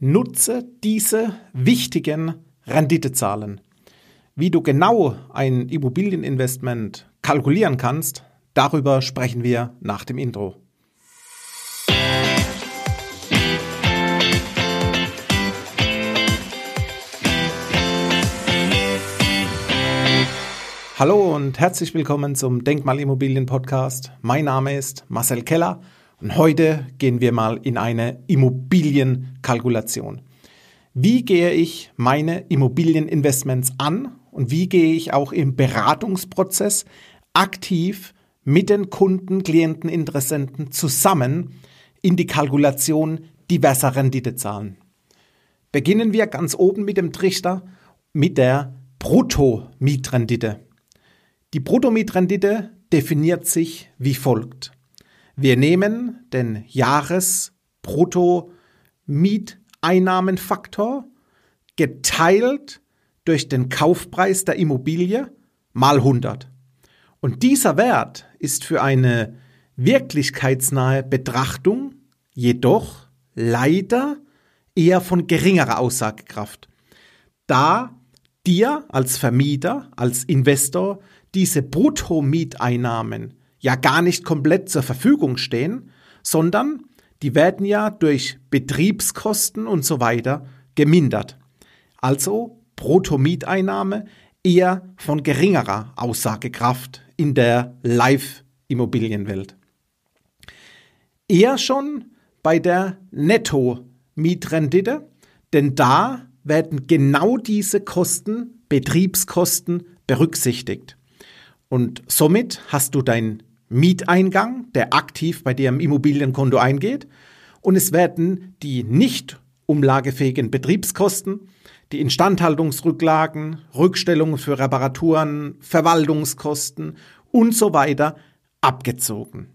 Nutze diese wichtigen Renditezahlen. Wie du genau ein Immobilieninvestment kalkulieren kannst, darüber sprechen wir nach dem Intro. Hallo und herzlich willkommen zum Denkmalimmobilien Podcast. Mein Name ist Marcel Keller und heute gehen wir mal in eine Immobilienkalkulation. Wie gehe ich meine Immobilieninvestments an und wie gehe ich auch im Beratungsprozess aktiv mit den Kunden, Klienten, Interessenten zusammen in die Kalkulation diverser Renditezahlen. Beginnen wir ganz oben mit dem Trichter mit der Bruttomietrendite. Die Bruttomietrendite definiert sich wie folgt. Wir nehmen den Jahresbrutto-Mieteinnahmenfaktor geteilt durch den Kaufpreis der Immobilie mal 100. Und dieser Wert ist für eine wirklichkeitsnahe Betrachtung jedoch leider eher von geringerer Aussagekraft, da dir als Vermieter, als Investor diese Bruttomieteinnahmen ja gar nicht komplett zur Verfügung stehen, sondern die werden ja durch Betriebskosten und so weiter gemindert. Also Bruttomieteinnahme eher von geringerer Aussagekraft in der Live-Immobilienwelt. Eher schon bei der Netto-Mietrendite, denn da werden genau diese Kosten, Betriebskosten berücksichtigt. Und somit hast du dein Mieteingang, der aktiv bei dir im Immobilienkonto eingeht. Und es werden die nicht umlagefähigen Betriebskosten, die Instandhaltungsrücklagen, Rückstellungen für Reparaturen, Verwaltungskosten und so weiter abgezogen.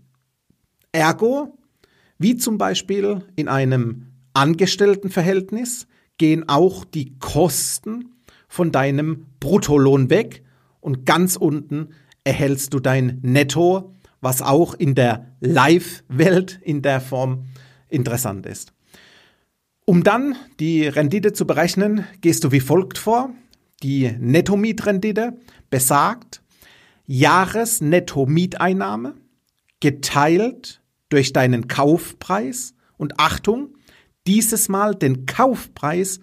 Ergo, wie zum Beispiel in einem Angestelltenverhältnis, gehen auch die Kosten von deinem Bruttolohn weg und ganz unten erhältst du dein Netto was auch in der Live-Welt in der Form interessant ist. Um dann die Rendite zu berechnen, gehst du wie folgt vor. Die Netto-Mietrendite besagt Jahresnetto-Mieteinnahme geteilt durch deinen Kaufpreis und Achtung, dieses Mal den Kaufpreis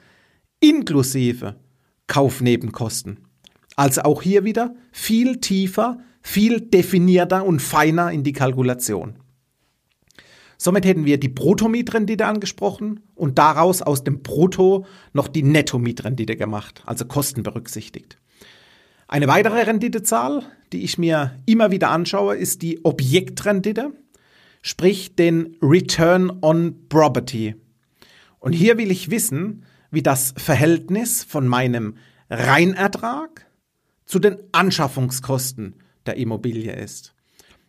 inklusive Kaufnebenkosten. Also auch hier wieder viel tiefer viel definierter und feiner in die Kalkulation. Somit hätten wir die Bruttomietrendite angesprochen und daraus aus dem Brutto noch die Nettomietrendite gemacht, also Kosten berücksichtigt. Eine weitere Renditezahl, die ich mir immer wieder anschaue, ist die Objektrendite, sprich den Return on Property. Und hier will ich wissen, wie das Verhältnis von meinem Reinertrag zu den Anschaffungskosten der Immobilie ist.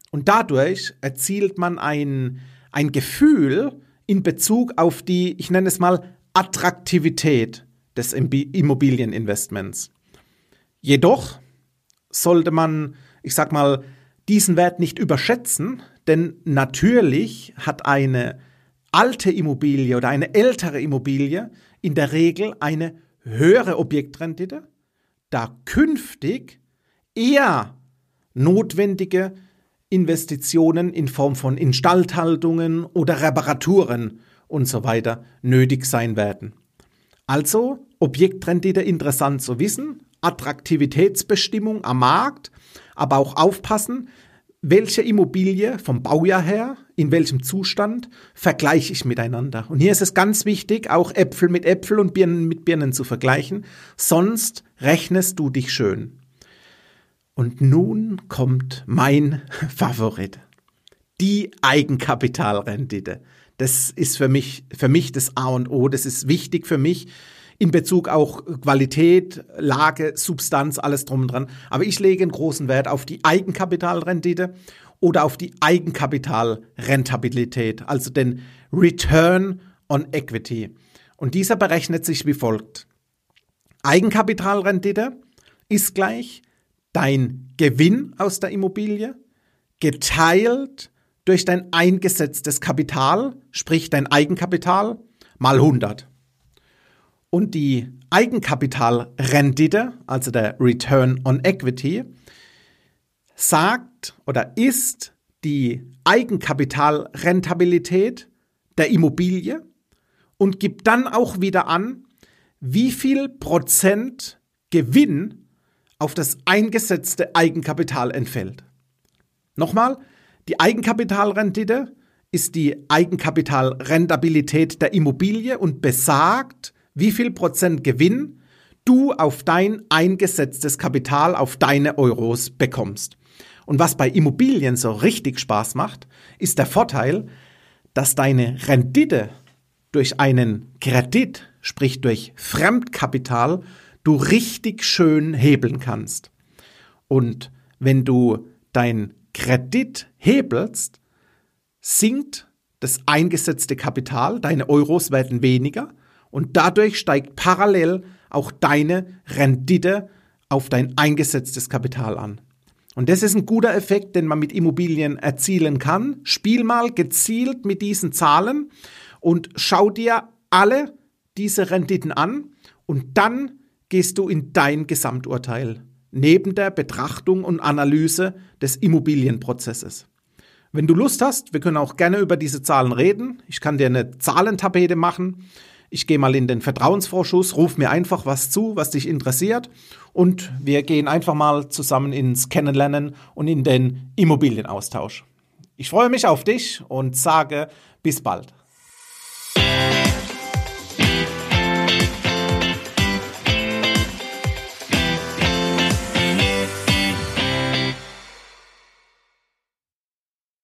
Und dadurch erzielt man ein, ein Gefühl in Bezug auf die, ich nenne es mal, Attraktivität des Immobilieninvestments. Jedoch sollte man, ich sag mal, diesen Wert nicht überschätzen, denn natürlich hat eine alte Immobilie oder eine ältere Immobilie in der Regel eine höhere Objektrendite, da künftig eher notwendige Investitionen in Form von Instandhaltungen oder Reparaturen und so weiter nötig sein werden. Also Objektrendite interessant zu wissen, Attraktivitätsbestimmung am Markt, aber auch aufpassen, welche Immobilie vom Baujahr her, in welchem Zustand vergleiche ich miteinander. Und hier ist es ganz wichtig, auch Äpfel mit Äpfel und Birnen mit Birnen zu vergleichen, sonst rechnest du dich schön. Und nun kommt mein Favorit. Die Eigenkapitalrendite. Das ist für mich, für mich das A und O. Das ist wichtig für mich in Bezug auch Qualität, Lage, Substanz, alles drum und dran. Aber ich lege einen großen Wert auf die Eigenkapitalrendite oder auf die Eigenkapitalrentabilität, also den Return on Equity. Und dieser berechnet sich wie folgt. Eigenkapitalrendite ist gleich dein Gewinn aus der Immobilie geteilt durch dein eingesetztes Kapital, sprich dein Eigenkapital, mal 100. Und die Eigenkapitalrendite, also der Return on Equity, sagt oder ist die Eigenkapitalrentabilität der Immobilie und gibt dann auch wieder an, wie viel Prozent Gewinn auf das eingesetzte Eigenkapital entfällt. Nochmal, die Eigenkapitalrendite ist die Eigenkapitalrentabilität der Immobilie und besagt, wie viel Prozent Gewinn du auf dein eingesetztes Kapital, auf deine Euros bekommst. Und was bei Immobilien so richtig Spaß macht, ist der Vorteil, dass deine Rendite durch einen Kredit, sprich durch Fremdkapital, du richtig schön hebeln kannst. Und wenn du dein Kredit hebelst, sinkt das eingesetzte Kapital, deine Euros werden weniger und dadurch steigt parallel auch deine Rendite auf dein eingesetztes Kapital an. Und das ist ein guter Effekt, den man mit Immobilien erzielen kann. Spiel mal gezielt mit diesen Zahlen und schau dir alle diese Renditen an und dann gehst du in dein Gesamturteil neben der Betrachtung und Analyse des Immobilienprozesses. Wenn du Lust hast, wir können auch gerne über diese Zahlen reden. Ich kann dir eine Zahlentapete machen. Ich gehe mal in den Vertrauensvorschuss, ruf mir einfach was zu, was dich interessiert und wir gehen einfach mal zusammen ins Kennenlernen und in den Immobilienaustausch. Ich freue mich auf dich und sage bis bald.